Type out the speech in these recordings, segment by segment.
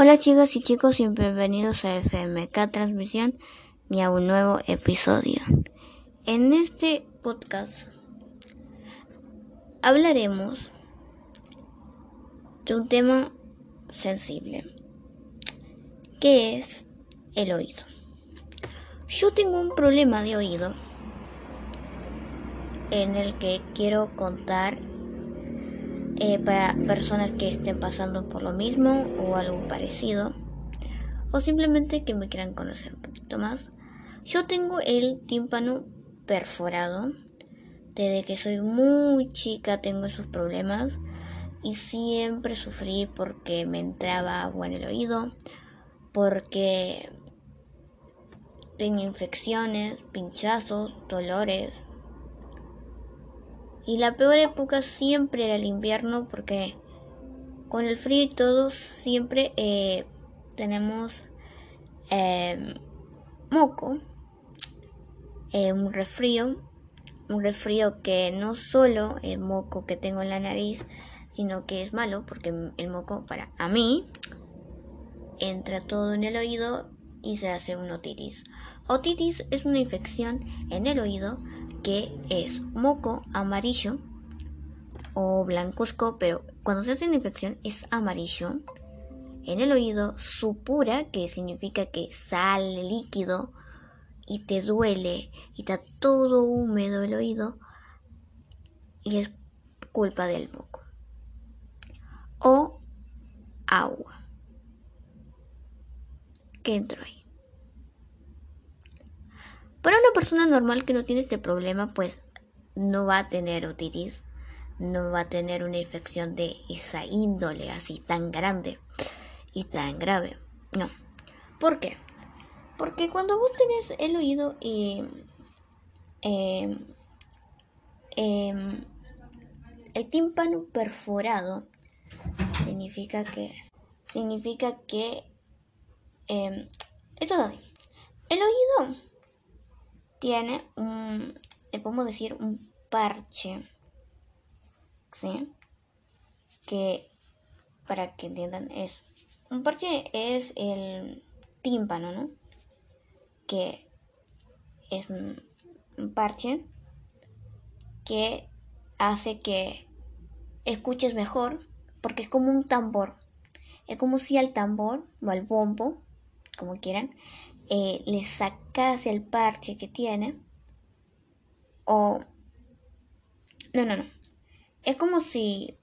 Hola chicas y chicos y bienvenidos a FMK Transmisión y a un nuevo episodio. En este podcast hablaremos de un tema sensible, que es el oído. Yo tengo un problema de oído en el que quiero contar eh, para personas que estén pasando por lo mismo o algo parecido o simplemente que me quieran conocer un poquito más. Yo tengo el tímpano perforado. Desde que soy muy chica tengo esos problemas y siempre sufrí porque me entraba agua en el oído, porque tenía infecciones, pinchazos, dolores, y la peor época siempre era el invierno porque con el frío y todo siempre eh, tenemos em, moco, eh, un resfrío, un resfrío que no solo el moco que tengo en la nariz, sino que es malo porque el moco para a mí entra todo en el oído y se hace un otitis. Otitis es una infección en el oído que es moco amarillo o blancuzco, pero cuando se hace una infección es amarillo. En el oído, supura, que significa que sale líquido y te duele y está todo húmedo el oído y es culpa del moco. O agua que entró ahí. Para una persona normal que no tiene este problema, pues no va a tener otitis, no va a tener una infección de esa índole así tan grande y tan grave. No. ¿Por qué? Porque cuando vos tenés el oído y em, em, el tímpano perforado, significa que significa que eh, esto es así. El oído tiene un, le podemos decir un parche, ¿sí? Que, para que entiendan, es, un parche es el tímpano, ¿no? Que es un, parche que hace que escuches mejor, porque es como un tambor. Es como si al tambor o al bombo, como quieran, eh, le sacas el parche que tiene o no no no. Es como si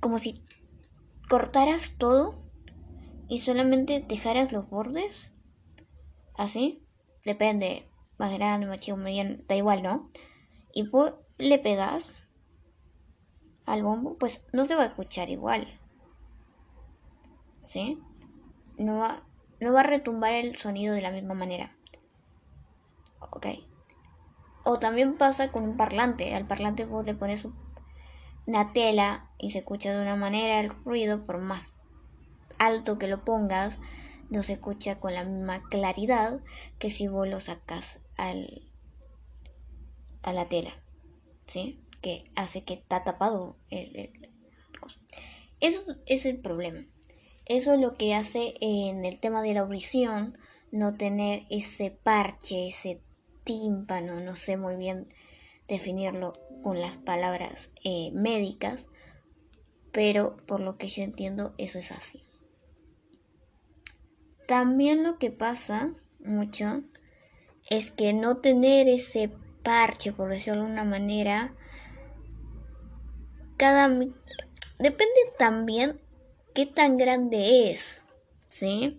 como si cortaras todo y solamente dejaras los bordes así. Depende más grande más chico mediano da igual no y le pegas al bombo pues no se va a escuchar igual ¿sí? no va no va a retumbar el sonido de la misma manera. Ok. O también pasa con un parlante. Al parlante vos le pones una tela y se escucha de una manera el ruido, por más alto que lo pongas, no se escucha con la misma claridad que si vos lo sacas al, a la tela. ¿Sí? Que hace que está tapado el, el, Eso es el problema. Eso es lo que hace en el tema de la audición no tener ese parche, ese tímpano, no sé muy bien definirlo con las palabras eh, médicas, pero por lo que yo entiendo eso es así. También lo que pasa mucho es que no tener ese parche, por decirlo de alguna manera, cada depende también qué tan grande es, ¿sí?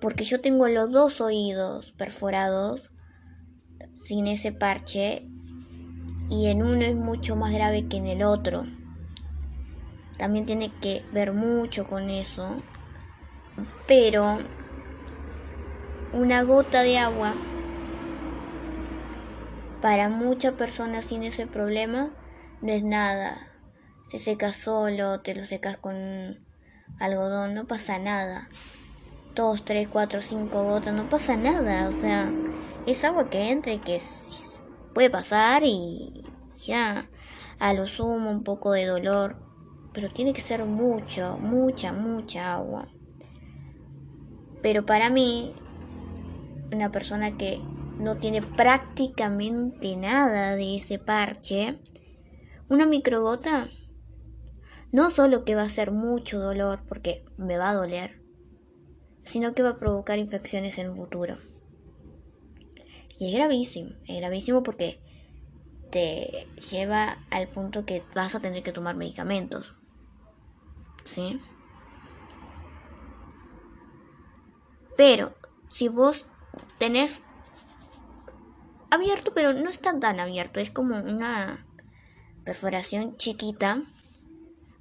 Porque yo tengo los dos oídos perforados sin ese parche y en uno es mucho más grave que en el otro. También tiene que ver mucho con eso. Pero una gota de agua para muchas personas sin ese problema no es nada. Se seca solo, te lo secas con algodón, no pasa nada. Dos, tres, cuatro, cinco gotas, no pasa nada. O sea, es agua que entra y que puede pasar y ya. A lo sumo un poco de dolor, pero tiene que ser mucho, mucha, mucha agua. Pero para mí, una persona que no tiene prácticamente nada de ese parche, una microgota no solo que va a ser mucho dolor porque me va a doler, sino que va a provocar infecciones en el futuro. Y es gravísimo, es gravísimo porque te lleva al punto que vas a tener que tomar medicamentos. ¿Sí? Pero si vos tenés abierto, pero no está tan abierto, es como una perforación chiquita.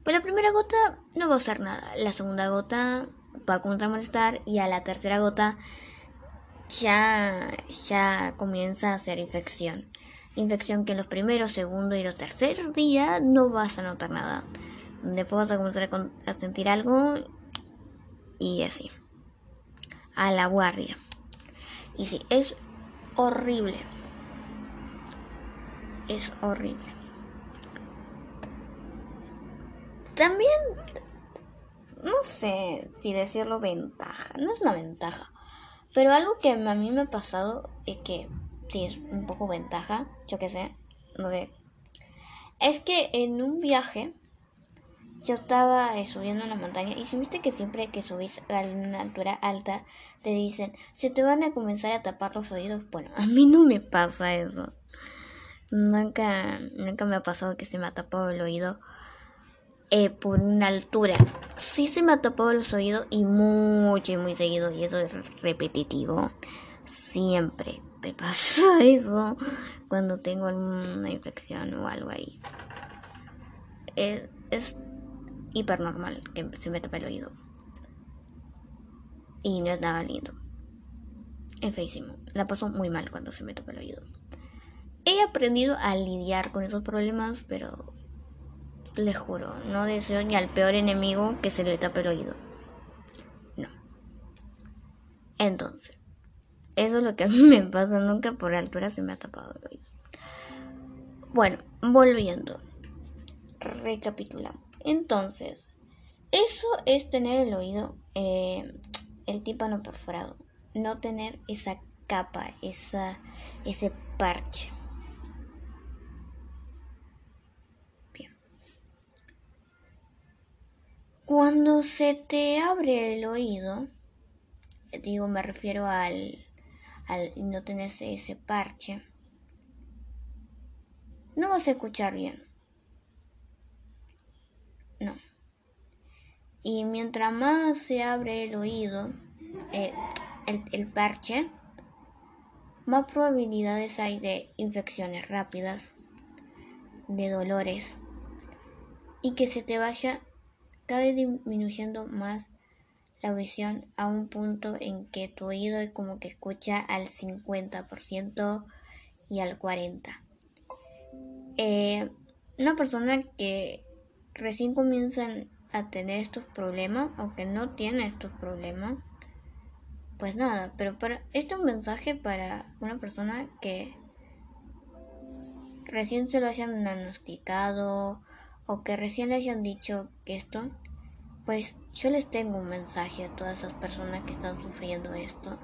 Pues la primera gota no va a usar nada, la segunda gota va a molestar y a la tercera gota ya, ya comienza a hacer infección. Infección que en los primeros, segundo y los terceros días no vas a notar nada. Después vas a comenzar a sentir algo y así. A la guardia. Y sí, es horrible. Es horrible. También, no sé si decirlo ventaja, no es una ventaja, pero algo que a mí me ha pasado y que sí es un poco ventaja, yo que sé, no sé, es que en un viaje yo estaba eh, subiendo una montaña y si viste que siempre que subís a una altura alta te dicen se te van a comenzar a tapar los oídos. Bueno, a mí no me pasa eso. Nunca, nunca me ha pasado que se me ha tapado el oído eh, por una altura. Sí se me ha tapado los oídos y mucho y muy seguido y eso es repetitivo. Siempre me pasa eso cuando tengo una infección o algo ahí. Es, es hiper normal que se me tape el oído. Y no es nada lindo. Es feísimo. La paso muy mal cuando se me tapa el oído. He aprendido a lidiar con esos problemas, pero les juro, no deseo ni al peor enemigo que se le tape el oído. No. Entonces, eso es lo que a mí me pasa. Nunca por altura se me ha tapado el oído. Bueno, volviendo. Recapitulamos. Entonces, eso es tener el oído, eh, el tímpano perforado. No tener esa capa, esa, ese parche. Cuando se te abre el oído, digo, me refiero al, al no tener ese parche, no vas a escuchar bien. No. Y mientras más se abre el oído, eh, el, el parche, más probabilidades hay de infecciones rápidas, de dolores y que se te vaya cada vez disminuyendo más la visión a un punto en que tu oído es como que escucha al 50% y al 40%. Eh, una persona que recién comienzan a tener estos problemas o que no tiene estos problemas, pues nada, pero para este es un mensaje para una persona que recién se lo hayan diagnosticado o que recién le hayan dicho que esto, pues yo les tengo un mensaje a todas esas personas que están sufriendo esto.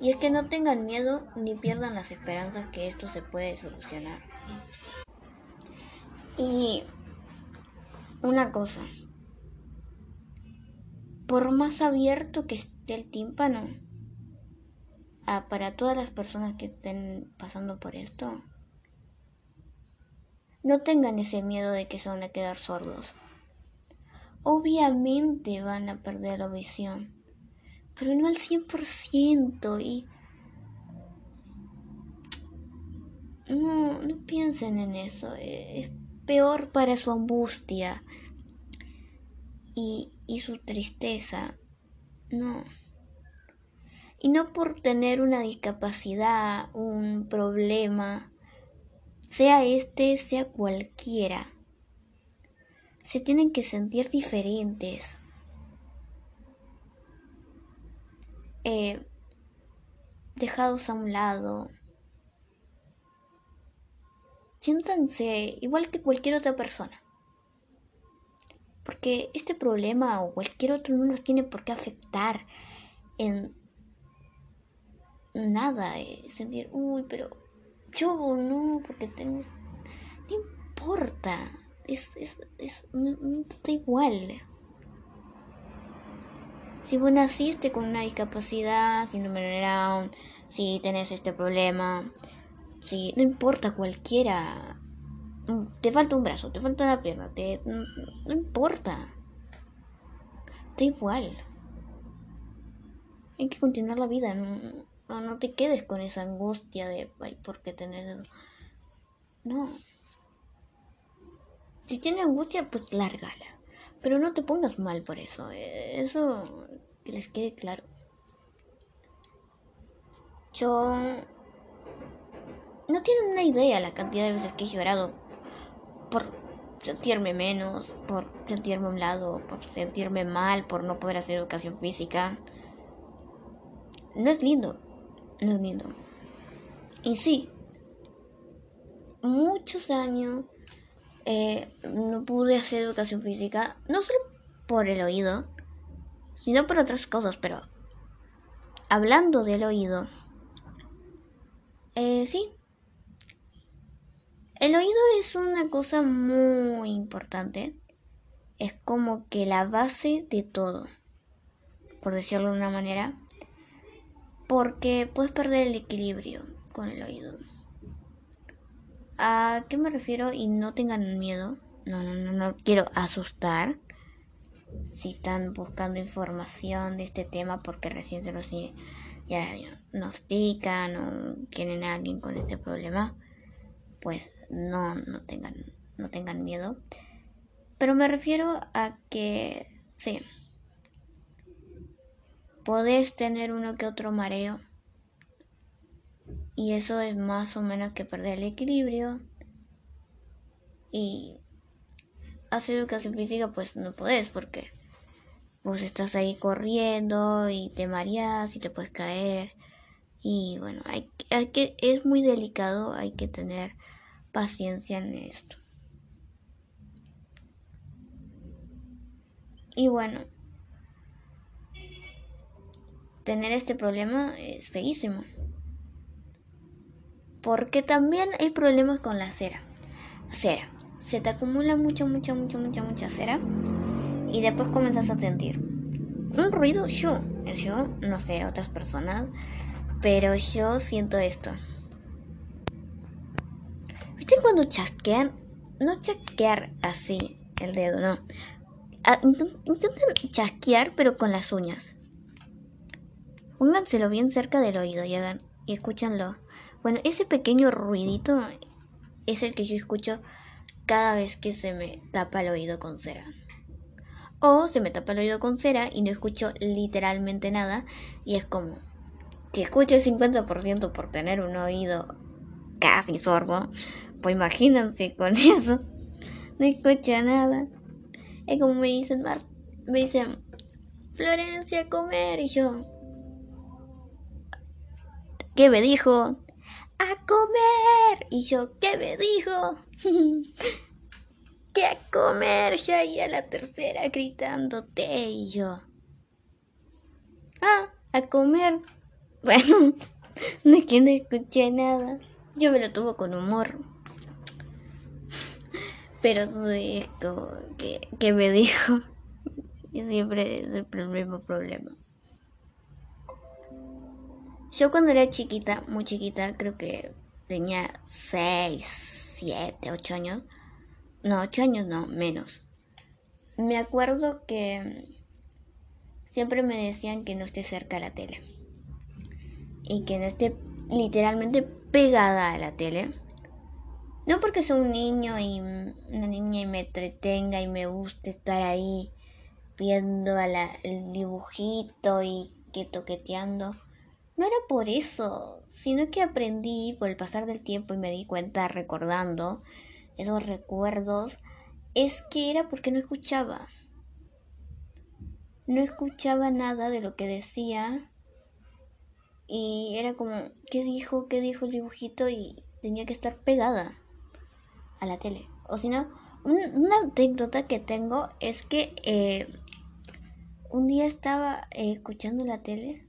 Y es que no tengan miedo ni pierdan las esperanzas que esto se puede solucionar. Y una cosa, por más abierto que esté el tímpano, ah, para todas las personas que estén pasando por esto, no tengan ese miedo de que se van a quedar sordos. Obviamente van a perder la visión, pero no al 100% y... No, no piensen en eso, es peor para su angustia y, y su tristeza. No. Y no por tener una discapacidad, un problema, sea este, sea cualquiera. Se tienen que sentir diferentes. Eh, dejados a un lado. Siéntanse igual que cualquier otra persona. Porque este problema o cualquier otro no los tiene por qué afectar. en nada, eh, sentir, uy, pero yo no, porque tengo... No importa, es, es, es, está igual. Si vos naciste con una discapacidad, síndrome Down, si tenés este problema, si no importa cualquiera, te falta un brazo, te falta una pierna, te, no, importa, da igual. Hay que continuar la vida, no, no, te quedes con esa angustia de, ay, ¿por tenés No. Si tienes angustia, pues lárgala. Pero no te pongas mal por eso. Eh, eso que les quede claro. Yo no tienen una idea la cantidad de veces que he llorado por sentirme menos, por sentirme a un lado, por sentirme mal, por no poder hacer educación física. No es lindo, no es lindo. Y sí, muchos años eh, no pude hacer educación física, no solo por el oído, sino por otras cosas, pero hablando del oído, eh, sí, el oído es una cosa muy importante, es como que la base de todo, por decirlo de una manera, porque puedes perder el equilibrio con el oído. ¿A qué me refiero? Y no tengan miedo. No, no, no, no quiero asustar. Si están buscando información de este tema porque recién se los diagnostican o tienen a alguien con este problema, pues no, no tengan, no tengan miedo. Pero me refiero a que sí. Podés tener uno que otro mareo y eso es más o menos que perder el equilibrio. Y hacer educación física pues no podés porque vos estás ahí corriendo y te mareas y te puedes caer. Y bueno, hay, hay que, es muy delicado, hay que tener paciencia en esto. Y bueno, tener este problema es feísimo. Porque también hay problemas con la cera. Cera. Se te acumula mucha, mucha, mucha, mucha, mucha cera. Y después comienzas a sentir un ruido. Yo, yo, no sé, otras personas. Pero yo siento esto. ¿Viste cuando chasquean? No chasquear así el dedo, no. Ah, intenten chasquear, pero con las uñas. Pónganselo bien cerca del oído y hagan y escúchanlo. Bueno, ese pequeño ruidito es el que yo escucho cada vez que se me tapa el oído con cera. O se me tapa el oído con cera y no escucho literalmente nada y es como, si escucho el 50% por tener un oído casi sorbo, pues imagínense con eso, no escucha nada. Es como me dicen, me dicen, Florencia, comer y yo, ¿qué me dijo? A comer. Y yo, ¿qué me dijo? ¿Qué a comer? Ya la tercera gritándote. Y yo, ah, a comer. Bueno, no es que no escuché nada. Yo me lo tuvo con humor. Pero todo esto que, que me dijo, siempre es el mismo problema. Yo cuando era chiquita, muy chiquita, creo que tenía 6, 7, 8 años. No, 8 años no, menos. Me acuerdo que siempre me decían que no esté cerca de la tele. Y que no esté literalmente pegada a la tele. No porque soy un niño y una niña y me entretenga y me guste estar ahí viendo a el dibujito y que toqueteando no era por eso, sino que aprendí por el pasar del tiempo y me di cuenta recordando esos recuerdos, es que era porque no escuchaba. No escuchaba nada de lo que decía y era como, ¿qué dijo? ¿Qué dijo el dibujito? Y tenía que estar pegada a la tele. O si no, una anécdota que tengo es que eh, un día estaba eh, escuchando la tele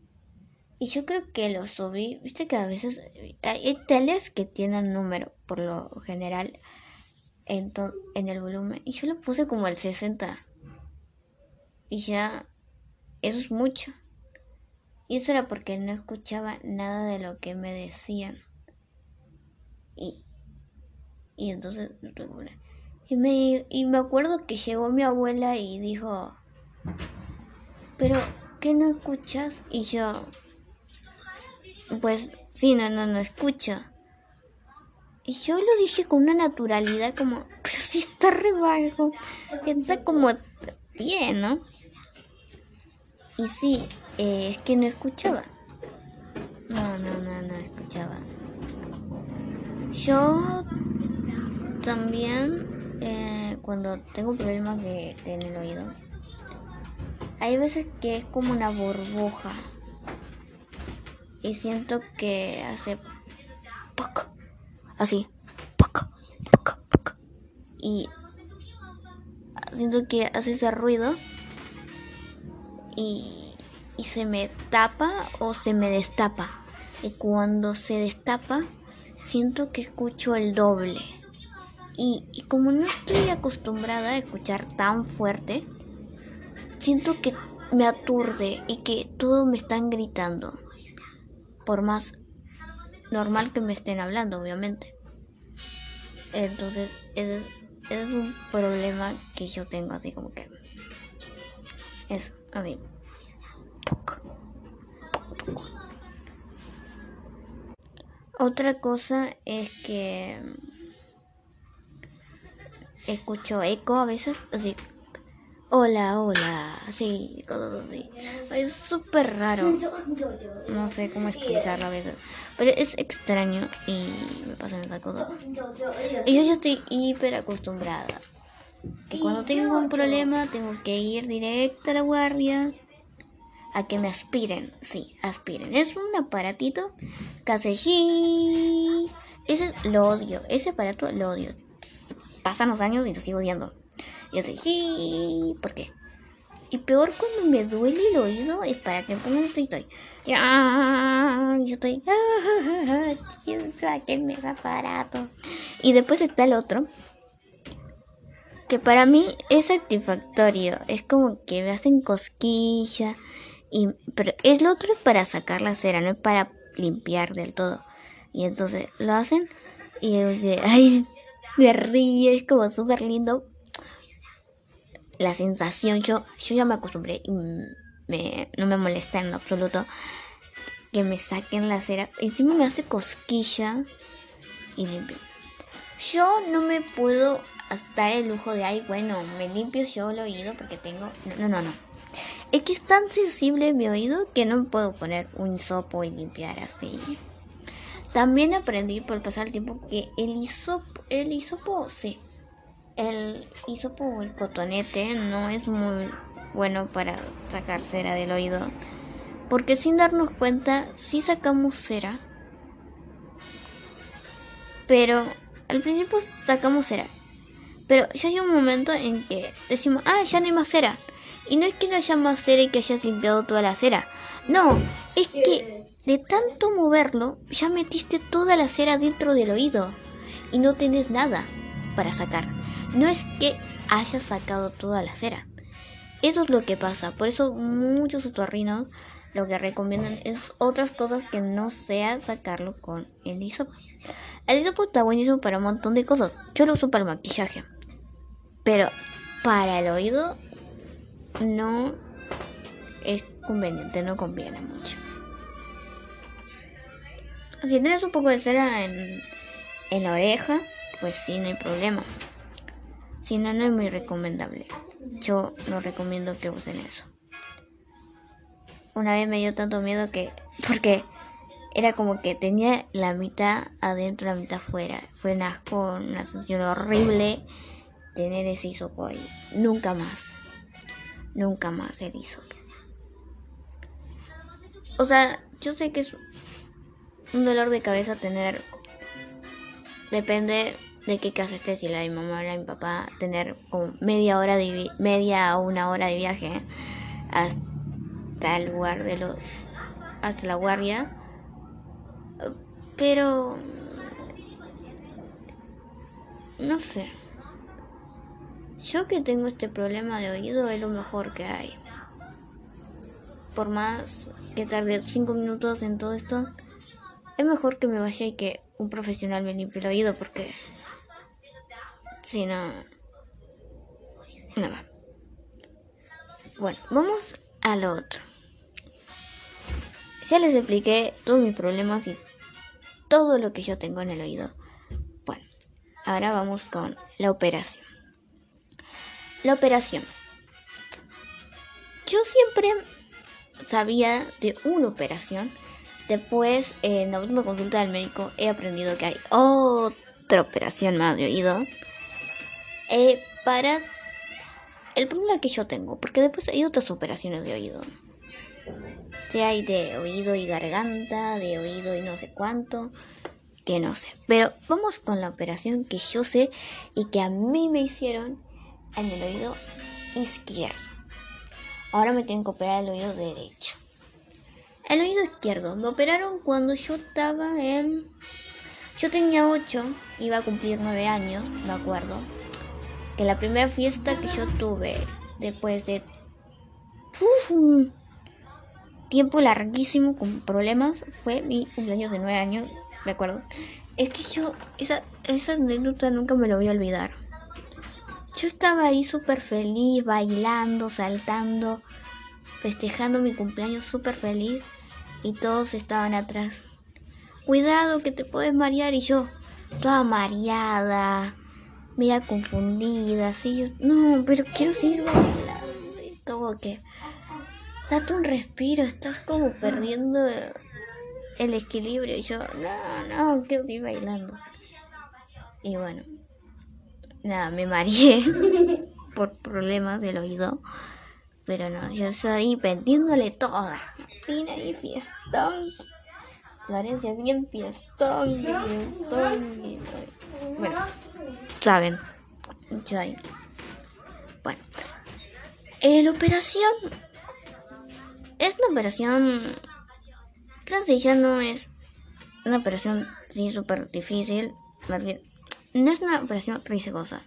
Y yo creo que lo subí, viste que a veces hay teles que tienen número por lo general en, en el volumen. Y yo lo puse como al 60. Y ya, eso es mucho. Y eso era porque no escuchaba nada de lo que me decían. Y, y entonces y me, y me acuerdo que llegó mi abuela y dijo, pero, ¿qué no escuchas? Y yo, pues, sí, no, no, no escucho. Y yo lo dije con una naturalidad como, pero si está re bajo, está como bien, ¿no? Y sí, eh, es que no escuchaba. No, no, no, no escuchaba. Yo también, eh, cuando tengo problemas de, en el oído, hay veces que es como una burbuja. Y siento que hace poco, así, poco, poco, poco. Y siento que hace ese ruido y, y se me tapa o se me destapa. Y cuando se destapa, siento que escucho el doble. Y, y, como no estoy acostumbrada a escuchar tan fuerte, siento que me aturde y que todo me están gritando. Por más normal que me estén hablando, obviamente. Entonces, es, es un problema que yo tengo, así como que. Eso, así. Otra cosa es que escucho eco a veces, así, hola, hola, sí, cosas así. Es súper raro. No sé cómo explicarlo a veces. Pero es extraño y me pasan esas cosas. Y yo ya estoy hiper acostumbrada. Que cuando tengo un problema tengo que ir directo a la guardia a que me aspiren. Sí, aspiren. Es un aparatito hace Ese lo odio. Ese aparato lo odio. Pasan los años y lo sigo odiando. Y hace ¿Por qué? Y peor cuando me duele el oído es para que pongan estoy. Ya, yo estoy. ¿Quién me aparato? Y después está el otro. Que para mí es satisfactorio. Es como que me hacen cosquilla y, pero es lo otro para sacar la cera, no es para limpiar del todo. Y entonces lo hacen y ay, me río, es como súper lindo. La sensación, yo, yo ya me acostumbré y me, no me molesta en absoluto que me saquen la cera. Encima me hace cosquilla y limpio. Yo no me puedo hasta el lujo de, ay, bueno, me limpio yo el oído porque tengo... No, no, no. Es que es tan sensible mi oído que no puedo poner un hisopo y limpiar así. También aprendí por pasar el tiempo que el hisopo, el hisopo, sí, el hisopo el cotonete no es muy bueno para sacar cera del oído. Porque sin darnos cuenta, sí sacamos cera. Pero al principio sacamos cera. Pero ya hay un momento en que decimos, ah, ya no hay más cera. Y no es que no haya más cera y que hayas limpiado toda la cera. No, es que de tanto moverlo ya metiste toda la cera dentro del oído y no tienes nada para sacar. No es que hayas sacado toda la cera. Eso es lo que pasa. Por eso muchos otorrinos lo que recomiendan es otras cosas que no sea sacarlo con el hisopo. El hisopo está buenísimo para un montón de cosas. Yo lo uso para el maquillaje. Pero para el oído no es conveniente, no conviene mucho. Si tienes un poco de cera en la oreja, pues sí, no hay problema. Si no, no es muy recomendable. Yo no recomiendo que usen eso. Una vez me dio tanto miedo que... Porque era como que tenía la mitad adentro, la mitad afuera. Fue un asco, una sensación horrible tener ese hisopo ahí. Nunca más nunca más se hizo. O sea, yo sé que es un dolor de cabeza tener. Depende de qué casa estés, si la de mi mamá o la de mi papá, tener como media hora de media o una hora de viaje hasta el lugar de los hasta la guardia. Pero... No sé. Yo que tengo este problema de oído es lo mejor que hay. Por más que tarde 5 minutos en todo esto, es mejor que me vaya y que un profesional me limpie el oído porque si no. Nada. Bueno vamos al otro. Ya les expliqué todos mis problemas y todo lo que yo tengo en el oído. Bueno ahora vamos con la operación. La operación. Yo siempre sabía de una operación. Después, en la última consulta del médico, he aprendido que hay otra operación más de oído eh, para el problema que yo tengo, porque después hay otras operaciones de oído. Si hay de oído y garganta, de oído y no sé cuánto, que no sé. Pero vamos con la operación que yo sé y que a mí me hicieron en el oído izquierdo. Ahora me tienen que operar el oído derecho. El oído izquierdo. Me operaron cuando yo estaba en... Yo tenía 8, iba a cumplir 9 años, me acuerdo. Que la primera fiesta que yo tuve después de... un tiempo larguísimo con problemas fue mi cumpleaños de 9 años, me acuerdo. Es que yo, esa, esa anécdota nunca me lo voy a olvidar. Yo estaba ahí súper feliz, bailando, saltando festejando mi cumpleaños súper feliz y todos estaban atrás. Cuidado que te puedes marear y yo, toda mareada, media confundida, así yo, no, pero quiero seguir bailando. Y como que, date un respiro, estás como perdiendo el equilibrio y yo, no, no, quiero seguir bailando. Y bueno, nada, me mareé por problemas del oído. Pero no, yo estoy vendiéndole toda. Martina y fiestón. Florencia bien fiestón, fiestón. Bueno, saben. Bueno. la operación es una operación sencilla, no es una operación sí súper difícil. No es una operación riesgosa.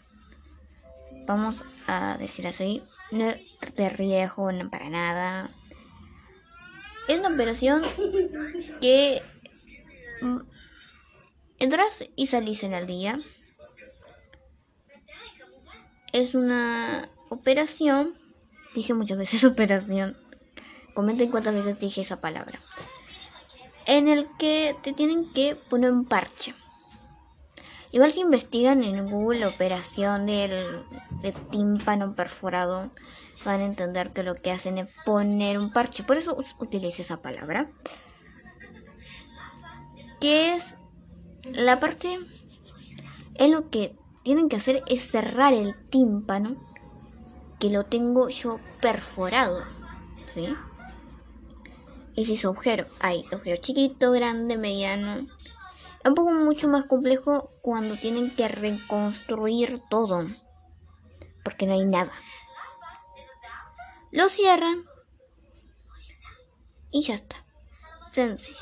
Vamos a decir así, no de riesgo, no para nada. Es una operación que mm, entras y salís en el día. Es una operación, dije muchas veces operación, comenten cuántas veces dije esa palabra, en el que te tienen que poner un parche. Igual si investigan en Google operación del, tímpano perforado, van a entender que lo que hacen es poner un parche. Por eso utilizo esa palabra. Que es la parte en lo que tienen que hacer es cerrar el tímpano que lo tengo yo perforado. ¿Sí? Y si su agujero, hay agujero chiquito, grande, mediano un poco mucho más complejo cuando tienen que reconstruir todo. Porque no hay nada. Lo cierran. Y ya está. Sencillo.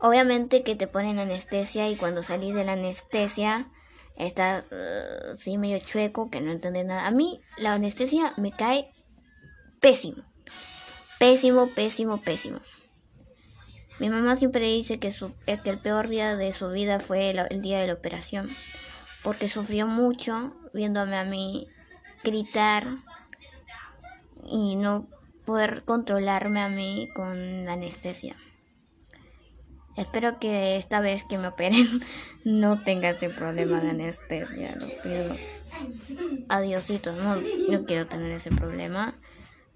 Obviamente que te ponen anestesia y cuando salís de la anestesia estás uh, medio chueco, que no entiendes nada. A mí la anestesia me cae pésimo. Pésimo, pésimo, pésimo. Mi mamá siempre dice que, su, que el peor día de su vida fue el, día de la operación, porque sufrió mucho viéndome a mí gritar y no poder controlarme a mí con la anestesia. Espero que esta vez que me operen no tenga ese problema de anestesia, lo pido. No, no quiero tener ese problema.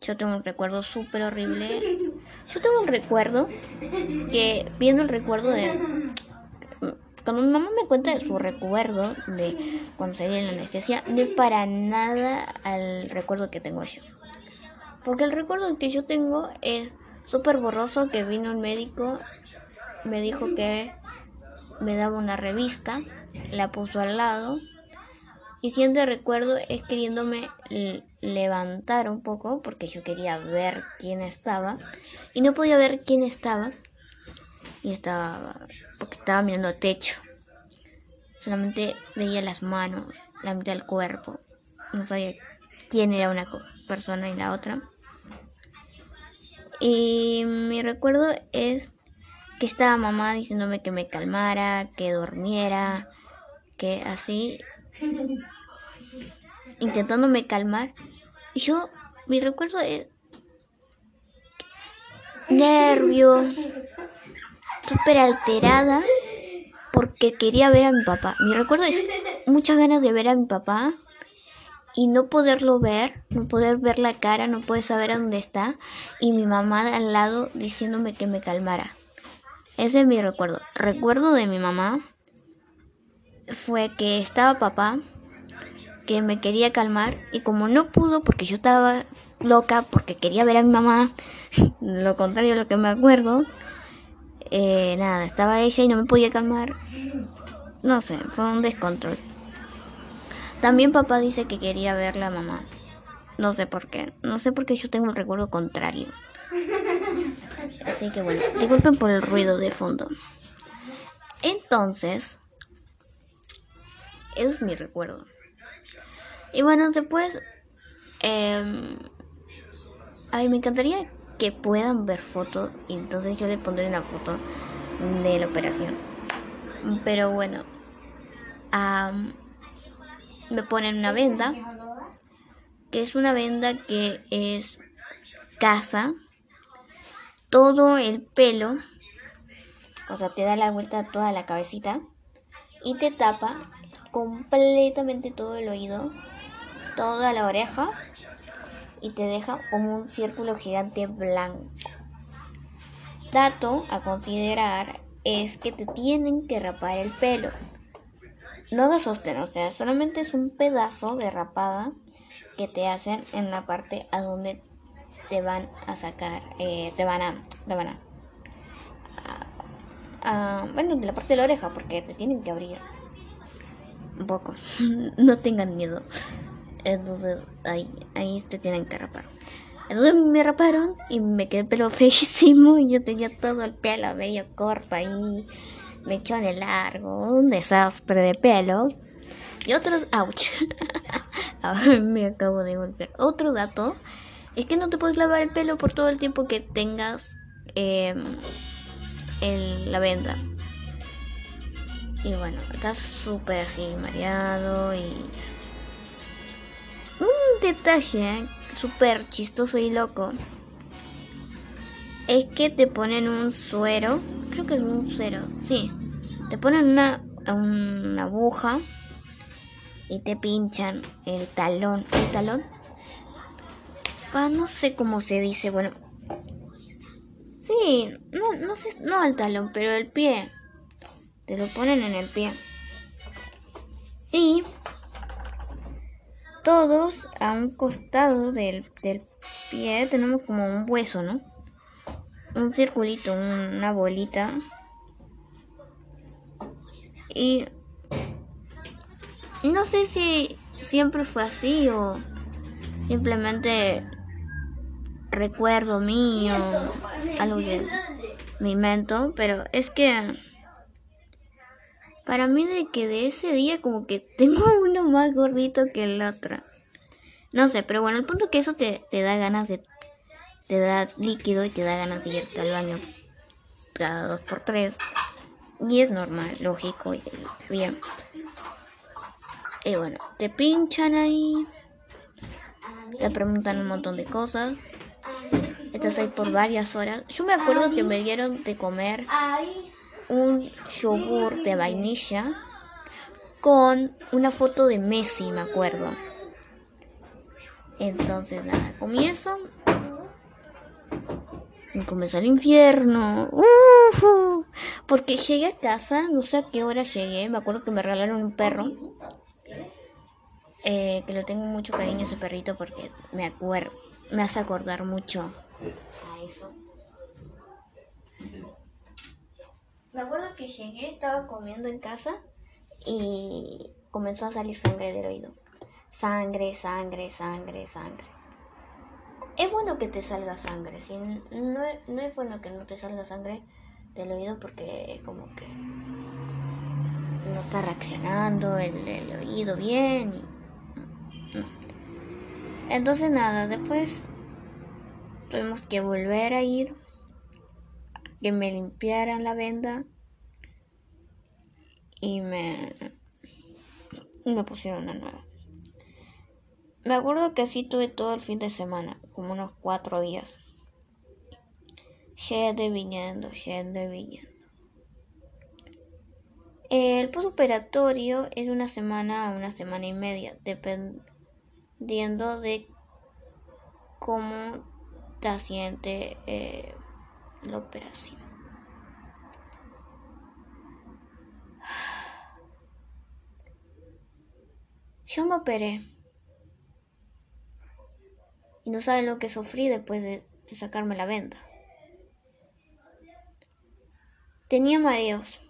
Yo tengo un recuerdo súper horrible. Yo tengo un recuerdo que, viendo el recuerdo de. Cuando mi mamá me cuenta de su recuerdo de cuando salí en la anestesia, no es para nada al recuerdo que tengo yo. Porque el recuerdo que yo tengo es súper borroso que vino el médico, me dijo que me daba una revista, la puso al lado, y siendo recuerdo es queriéndome levantar un poco porque yo quería ver quién estaba y no podía ver quién estaba y estaba porque estaba mirando techo. Solamente veía las manos la mitad del cuerpo no sabía quién era una persona y la otra y mi recuerdo es que estaba mamá diciéndome que me calmara que durmiera que así intentándome calmar. Y yo, mi recuerdo es nervio, súper alterada, porque quería ver a mi papá. Mi recuerdo es muchas ganas de ver a mi papá y no poderlo ver, no poder ver la cara, no poder saber a dónde está, y mi mamá al lado diciéndome que me calmara. Ese es mi recuerdo. Recuerdo de mi mamá fue que estaba papá que me quería calmar y como no pudo porque yo estaba loca porque quería ver a mi mamá, lo contrario a lo que me acuerdo, eh, nada, estaba ella y no me podía calmar. No sé, fue un descontrol. También papá dice que quería ver la mamá. No sé por qué. No sé por qué yo tengo el recuerdo contrario. Así que bueno, disculpen por el ruido de fondo. Entonces, es mi recuerdo. Y bueno, después... Eh, ay, me encantaría que puedan ver fotos. Entonces yo le pondré una foto de la operación. Pero bueno. Me ponen una venda. Que es una venda que es casa. Todo el pelo. O sea, te da la vuelta a toda la cabecita. Y te tapa completamente todo el oído toda la oreja y te deja como un círculo gigante blanco. Dato a considerar es que te tienen que rapar el pelo. No de sostén, o sea, solamente es un pedazo de rapada que te hacen en la parte a donde te van a sacar, eh, te van a, te van a, bueno, de la parte de la oreja, porque te tienen que abrir un poco. no tengan miedo. Entonces ahí, ahí te tienen que rapar. Entonces me raparon y me quedé pelo feísimo. Y yo tenía todo el pelo medio corto ahí. Me el largo. Un desastre de pelo. Y otro. ¡Auch! me acabo de golpear. Otro dato es que no te puedes lavar el pelo por todo el tiempo que tengas eh, la venda. Y bueno, estás súper así mareado y un detalle súper chistoso y loco es que te ponen un suero, creo que es un suero, sí, te ponen una, una aguja y te pinchan el talón, el talón, no sé cómo se dice, bueno, sí, no, no sé, no el talón, pero el pie, te lo ponen en el pie. Y todos a un costado del, pie tenemos como un hueso, ¿no? Un circulito, una bolita. Y no sé si siempre fue así o simplemente recuerdo mío, algo que me invento, pero es que para mí de que de ese día como que tengo uno más gordito que el otro. No sé, pero bueno, el punto que eso te, da ganas de... Te da líquido y te da ganas de irte al baño cada dos por tres. Y es normal, lógico y bien. Y bueno, te pinchan ahí. Te preguntan un montón de cosas. Estás ahí por varias horas. Yo me acuerdo que me dieron de comer un yogur de vainilla con una foto de Messi, me acuerdo. Entonces, nada, comienzo. Y comenzó el infierno. porque llegué a casa, no sé a qué hora llegué. Me acuerdo que me regalaron un perro. Eh, que lo tengo mucho cariño ese perrito porque me acuerdo, me hace acordar mucho a eso. Me acuerdo que llegué, estaba comiendo en casa y comenzó a salir sangre del oído. sangre, sangre, sangre, sangre. Es bueno que te salga sangre, si no, no es bueno que no te salga sangre del oído porque como que no está reaccionando el, oído bien. Entonces nada, después tuvimos que volver a ir, que me limpiaran la venda y me, me pusieron una nueva. Me acuerdo que así tuve todo el fin de semana, como unos cuatro días. Y viniendo, y viniendo. El postoperatorio es una semana a una semana y media, dependiendo de cómo te siente eh, la operación. Yo me operé y no saben lo que sufrí después de, de sacarme la venda. Tenía mareos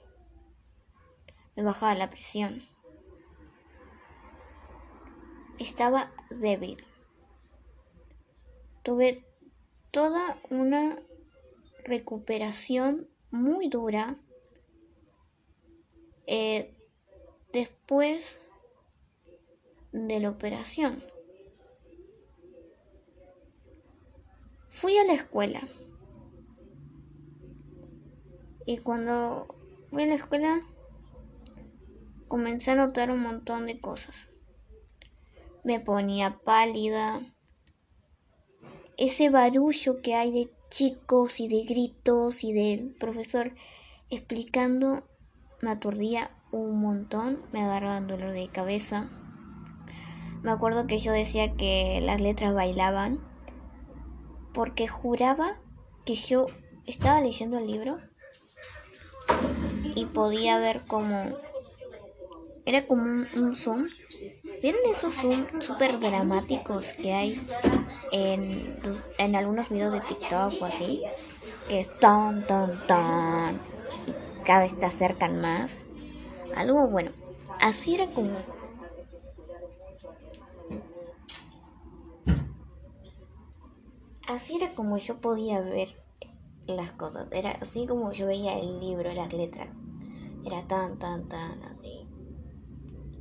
me bajaba la presión. Estaba débil. Tuve toda una recuperación muy dura eh, después de la operación. Fui a la escuela. Y cuando fui a la escuela comencé a notar un montón de cosas. Me ponía pálida. Ese barullo que hay de chicos y de gritos y del profesor explicando me aturdía un montón, me agarraba un dolor de cabeza. Me acuerdo que yo decía que las letras bailaban porque juraba que yo estaba leyendo el libro y podía ver como era como un, zoom. ¿Vieron esos zoom súper dramáticos que hay en, en algunos videos de TikTok o así? Que es tan, tan, tan. Cada vez te acercan más. Algo bueno. Así era como. Así era como yo podía ver las cosas. Era así como yo veía el libro, las letras. Era tan, tan, tan así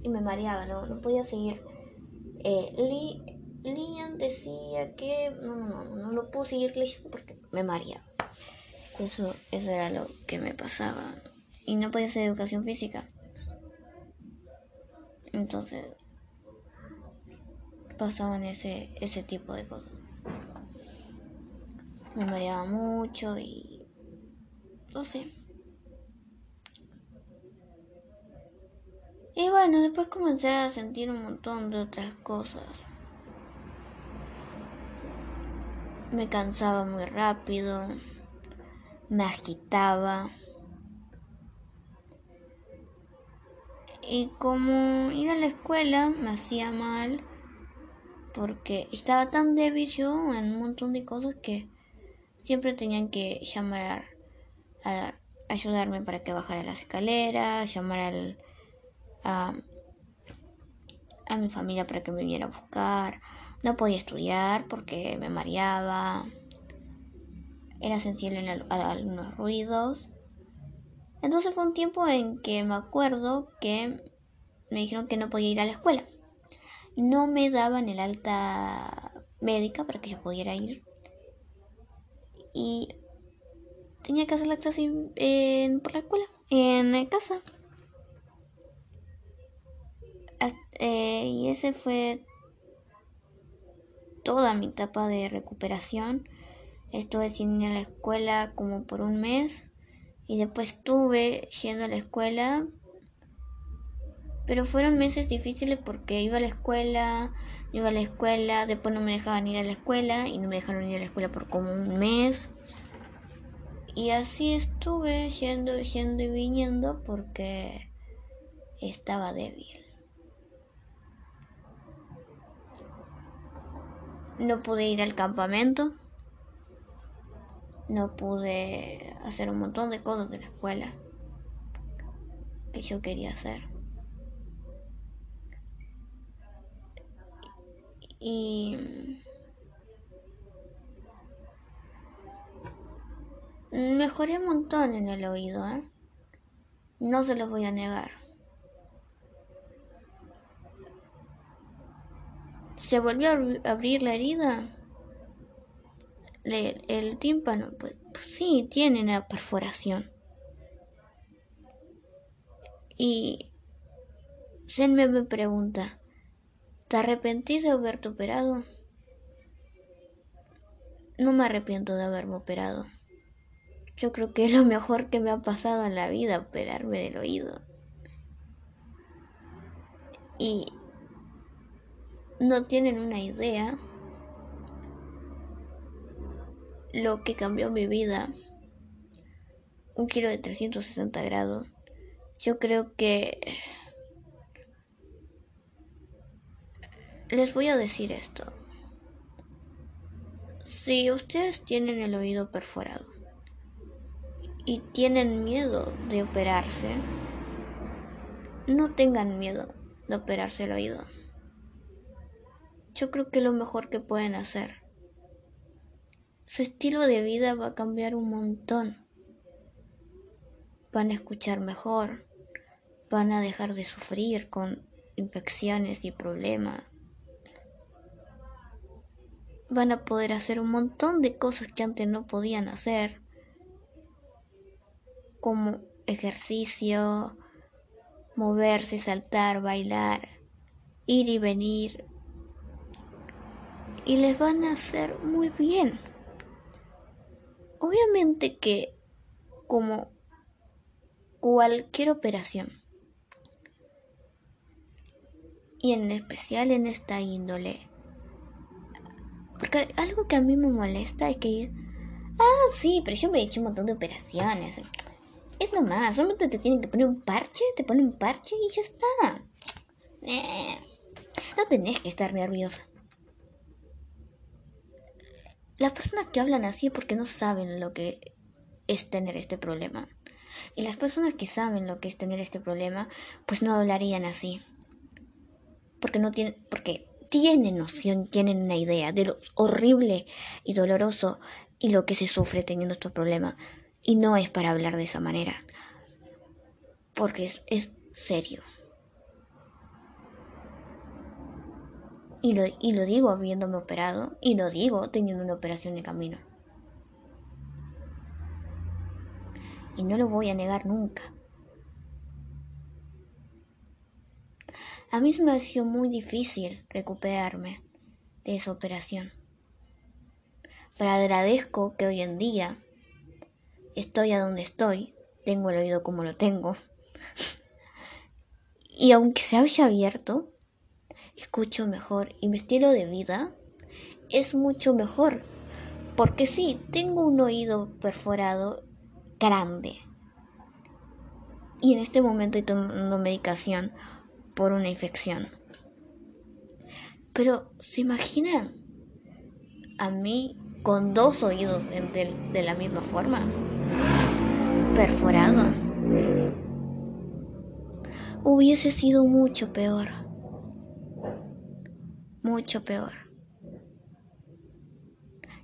y me mareaba, no, no podía seguir. Eh, Liam decía que no, no, no, no lo puedo seguir leyendo porque me mareaba. Eso, eso era lo que me pasaba. Y no podía hacer educación física. Entonces pasaban ese, ese tipo de cosas. Me mareaba mucho y no sé. Y bueno, después comencé a sentir un montón de otras cosas. Me cansaba muy rápido, me agitaba. Y como ir a la escuela me hacía mal, porque estaba tan débil yo en un montón de cosas que siempre tenían que llamar a, ayudarme para que bajara las escaleras, llamar al a, mi familia para que me viniera a buscar. No podía estudiar porque me mareaba. Era sensible a, algunos ruidos. Entonces fue un tiempo en que me acuerdo que me dijeron que no podía ir a la escuela. No me daban el alta médica para que yo pudiera ir. Y tenía que hacer la clase en, por la escuela, en casa. Eh, y ese fue toda mi etapa de recuperación. Estuve sin ir a la escuela como por un mes y después estuve yendo a la escuela. Pero fueron meses difíciles porque iba a la escuela, iba a la escuela, después no me dejaban ir a la escuela y no me dejaron ir a la escuela por como un mes. Y así estuve yendo, yendo y viniendo porque estaba débil. No pude ir al campamento. No pude hacer un montón de cosas de la escuela que yo quería hacer. Y mejoré un montón en el oído, ¿eh? No se los voy a negar. Se volvió a abrir la herida. el tímpano, pues, pues, sí, tiene una perforación. Y Senme me pregunta, ¿te arrepentís de haberte operado? No me arrepiento de haberme operado. Yo creo que es lo mejor que me ha pasado en la vida, operarme del oído. Y no tienen una idea lo que cambió mi vida. Un giro de 360 grados. Yo creo que... Les voy a decir esto. Si ustedes tienen el oído perforado y tienen miedo de operarse, no tengan miedo de operarse el oído. Yo creo que lo mejor que pueden hacer. Su estilo de vida va a cambiar un montón. Van a escuchar mejor, van a dejar de sufrir con infecciones y problemas. Van a poder hacer un montón de cosas que antes no podían hacer, como ejercicio, moverse, saltar, bailar, ir y venir, y les van a hacer muy bien. Obviamente que como cualquier operación, y en especial en esta índole, porque algo que a mí me molesta es que ah, sí, pero yo me he hecho un montón de operaciones. Es nomás, solamente te tienen que poner un parche, te ponen un parche y ya está. Eh, no tenés que estar nerviosa. Las personas que hablan así es porque no saben lo que es tener este problema. Y las personas que saben lo que es tener este problema, pues no hablarían así. Porque no tienen, porque tienen noción, tienen una idea de lo horrible y doloroso y lo que se sufre teniendo este problema. Y no es para hablar de esa manera. Porque es, es serio. Y lo, y lo digo habiéndome operado. Y lo digo teniendo una operación de camino. Y no lo voy a negar nunca. A mí me ha sido muy difícil recuperarme de esa operación. Pero agradezco que hoy en día estoy a donde estoy, tengo el oído como lo tengo. y aunque se haya abierto, escucho mejor y mi estilo de vida es mucho mejor. Porque sí, tengo un oído perforado grande. Y en este momento estoy tomando medicación por una infección. Pero, ¿se imaginan a mí con dos oídos de, de la misma forma? Perforado. Hubiese sido mucho peor mucho peor.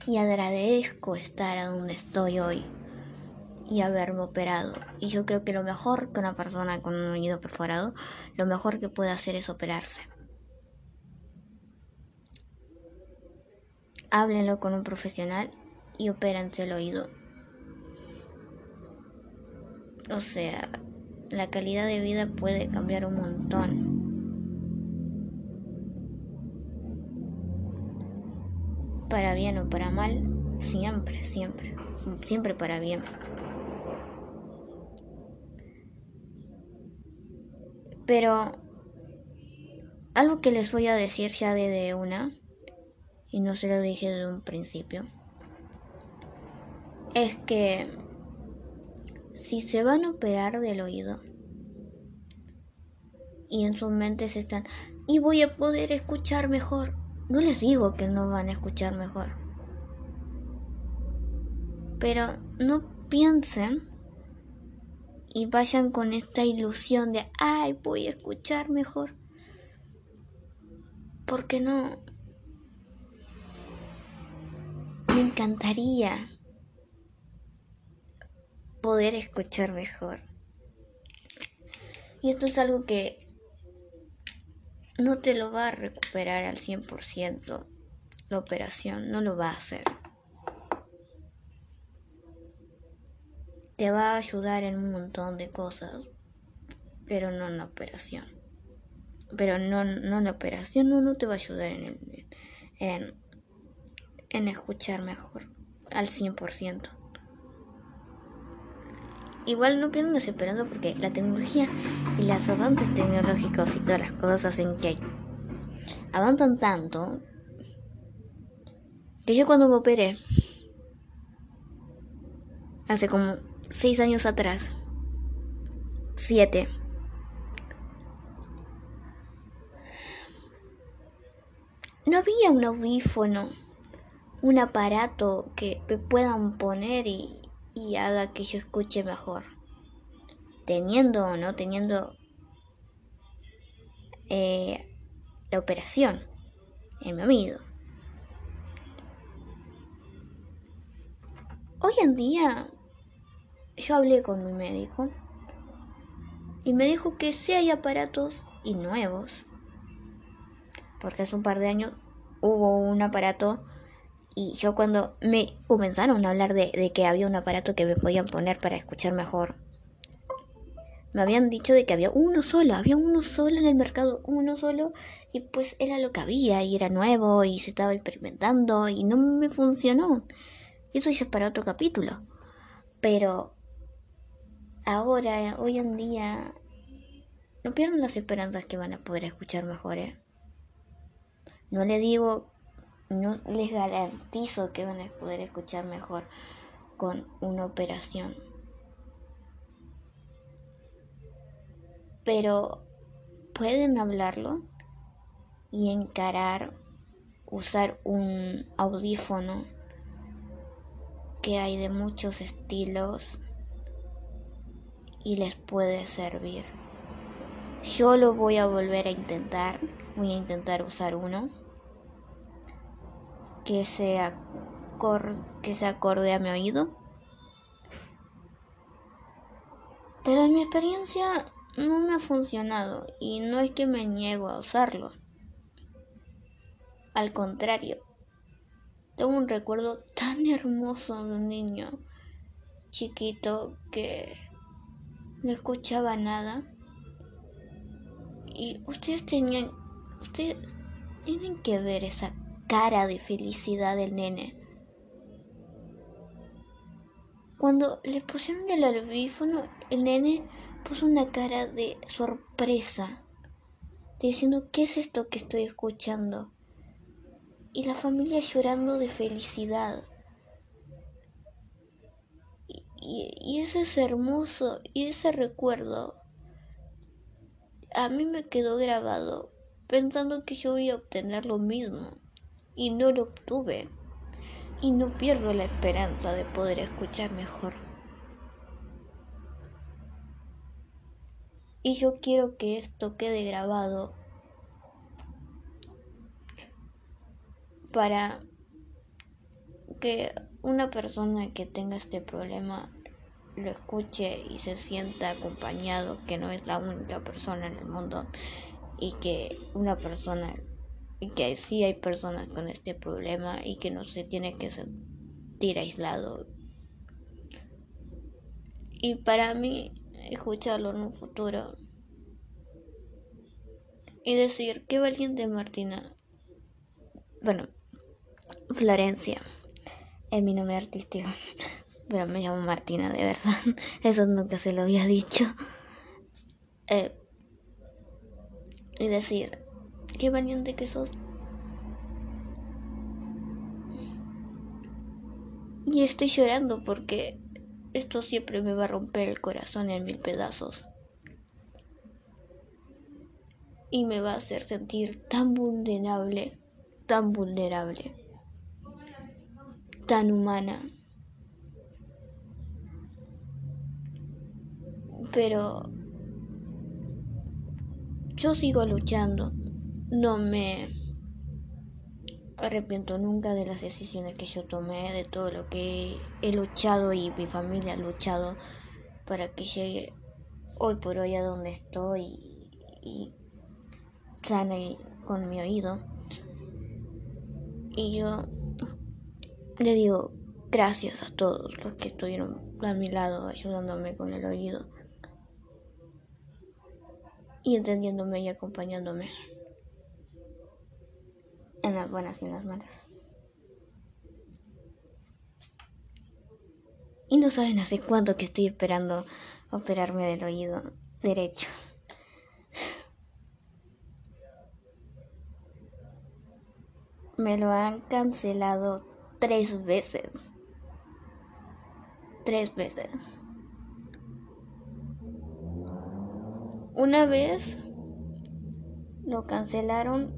Y agradezco estar a donde estoy hoy y haberme operado. Y yo creo que lo mejor que una persona con un oído perforado, lo mejor que puede hacer es operarse. Háblenlo con un profesional y opérense el oído. O sea, la calidad de vida puede cambiar un montón. para bien o para mal, siempre, siempre, siempre para bien. Pero algo que les voy a decir ya de una, y no se lo dije desde un principio, es que si se van a operar del oído y en su mente se están, y voy a poder escuchar mejor, no les digo que no van a escuchar mejor. Pero no piensen y vayan con esta ilusión de, ay, voy a escuchar mejor. Porque no? Me encantaría poder escuchar mejor. Y esto es algo que no te lo va a recuperar al 100% la operación, no lo va a hacer. Te va a ayudar en un montón de cosas, pero no en la operación. Pero no, no en la operación no, no te va a ayudar en, en, en escuchar mejor al 100%. Igual no pierdan esperando porque la tecnología y los avances tecnológicos y todas las cosas hacen que avanzan tanto que yo cuando me operé hace como seis años atrás, siete, no había un audífono, un aparato que me puedan poner y y haga que yo escuche mejor. Teniendo o no teniendo eh, la operación en mi oído. Hoy en día yo hablé con mi médico y me dijo que sí hay aparatos y nuevos. Porque hace un par de años hubo un aparato y yo cuando me comenzaron a hablar de, que había un aparato que me podían poner para escuchar mejor, me habían dicho de que había uno solo, había uno solo en el mercado, uno solo, y pues era lo que había, y era nuevo, y se estaba experimentando, y no me funcionó. Eso ya es para otro capítulo. Pero ahora, hoy en día, no pierdan las esperanzas que van a poder escuchar mejor, ¿eh? No le digo no les garantizo que van a poder escuchar mejor con una operación. Pero pueden hablarlo y encarar, usar un audífono que hay de muchos estilos y les puede servir. Yo lo voy a volver a intentar, voy a intentar usar uno que se, que se acorde a mi oído. Pero en mi experiencia no me ha funcionado y no es que me niego a usarlo. Al contrario, tengo un recuerdo tan hermoso de un niño chiquito que no escuchaba nada. Y ustedes tenían, ustedes tienen que ver esa cara de felicidad del nene. Cuando le pusieron el audífono, el nene puso una cara de sorpresa, diciendo, ¿qué es esto que estoy escuchando? Y la familia llorando de felicidad. Y, y, eso es hermoso, y ese recuerdo a mí me quedó grabado pensando que yo voy a obtener lo mismo y no lo obtuve. Y no pierdo la esperanza de poder escuchar mejor. Y yo quiero que esto quede grabado para que una persona que tenga este problema lo escuche y se sienta acompañado, que no es la única persona en el mundo y que una persona y que sí hay personas con este problema y que no se tiene que sentir aislado. Y para mí, escucharlo en un futuro y decir, qué valiente Martina. Bueno, Florencia es mi nombre artístico, pero me llamo Martina de verdad. Eso nunca se lo había dicho. Eh, y decir, Qué valiente que sos. Y estoy llorando porque esto siempre me va a romper el corazón en mil pedazos. Y me va a hacer sentir tan vulnerable, tan vulnerable, tan humana. Pero yo sigo luchando no me arrepiento nunca de las decisiones que yo tomé, de todo lo que he luchado y mi familia ha luchado para que llegue hoy por hoy a donde estoy y, sana con mi oído. Y yo le digo gracias a todos los que estuvieron a mi lado ayudándome con el oído y entendiéndome y acompañándome en las buenas y en las malas. Y no saben hace cuánto que estoy esperando operarme del oído derecho. Me lo han cancelado tres veces. Tres veces. Una vez lo cancelaron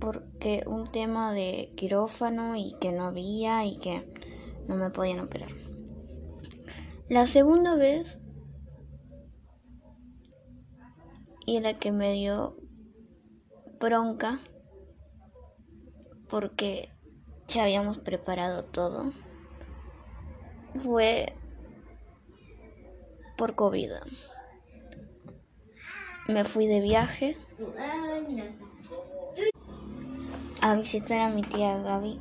porque un tema de quirófano y que no había y que no me podían operar. La segunda vez y la que me dio bronca porque ya habíamos preparado todo fue por COVID. Me fui de viaje a visitar a mi tía Gaby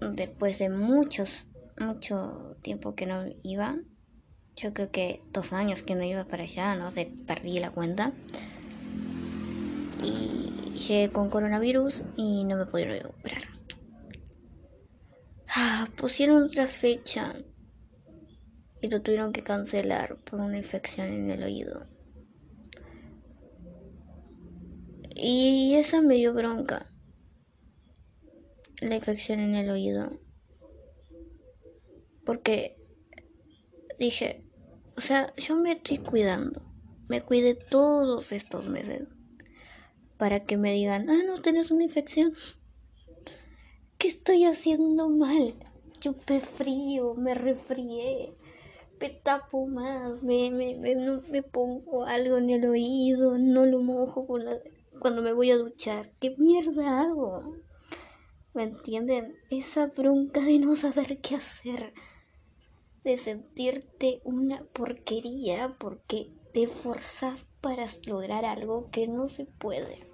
después de muchos, mucho tiempo que no iba. Yo creo que dos años que no iba para allá, no sé, perdí la cuenta. Y llegué con coronavirus y no me pudieron operar. Ah, pusieron otra fecha y lo tuvieron que cancelar por una infección en el oído. Y esa me dio bronca la infección en el oído. Porque dije, o sea, yo me estoy cuidando. Me cuidé todos estos meses. Para que me digan, ah, no, tenés una infección. ¿Qué estoy haciendo mal? Chupé frío, me resfrié, me tapo más, me, me, me, pongo algo en el oído, no lo mojo cuando me voy a duchar. ¿Qué mierda hago? ¿Me entienden? Esa bronca de no saber qué hacer. De sentirte una porquería porque te forzas para lograr algo que no se puede.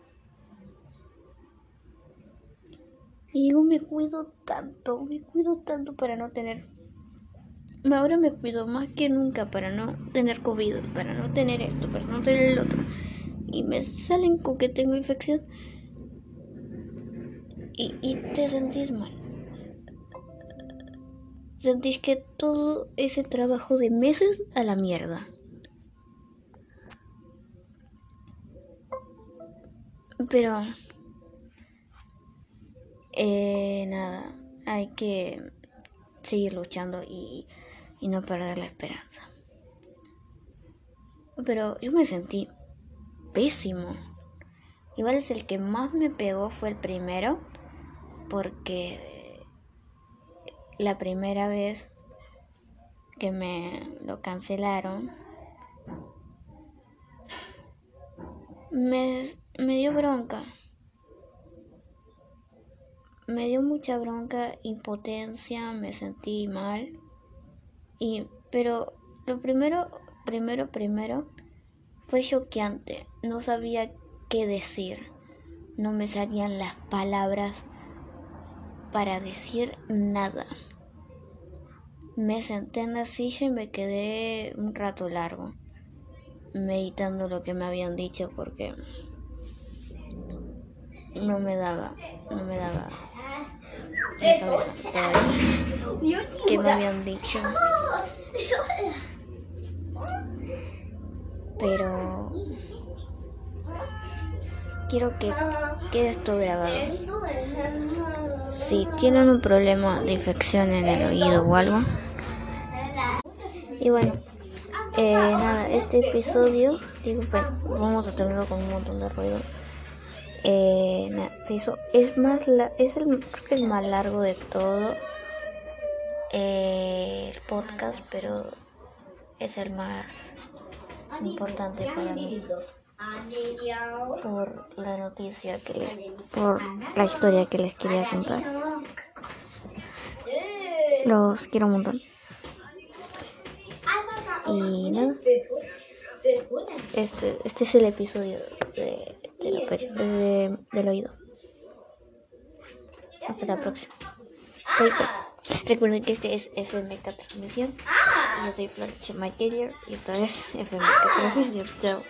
Y yo me cuido tanto, me cuido tanto para no tener... Ahora me cuido más que nunca para no tener COVID, para no tener esto, para no tener el otro. Y me salen con que tengo infección y, te sentís mal. Sentís que todo ese trabajo de meses a la mierda. Pero... Eh, nada, hay que seguir luchando y, y no perder la esperanza. Pero yo me sentí pésimo. Igual es el que más me pegó fue el primero porque la primera vez que me lo cancelaron me, dio bronca. Me dio mucha bronca, impotencia, me sentí mal. Y, pero lo primero, primero, primero fue choqueante. No sabía qué decir. No me salían las palabras para decir nada. Me senté en la silla y me quedé un rato largo, meditando lo que me habían dicho porque no me daba, no me daba que me habían dicho. Pero quiero que quede esto grabado. Si tienen un problema de infección en el oído o algo. Y bueno, eh, nada, este episodio, digo, pues, vamos a terminarlo con un montón de ruido. Eh, nada, se hizo, es más, la, es el, creo que el más largo de todo eh, el podcast, pero es el más importante para mí. por la noticia que les, por la historia que les quería contar. Los quiero un montón. Y nada. Este, este es el episodio de, de del oído. Hasta la próxima. Recuerden que este es FMK Transmisión. Yo soy Flor Chema y esta es FMK Transmisión. Chao.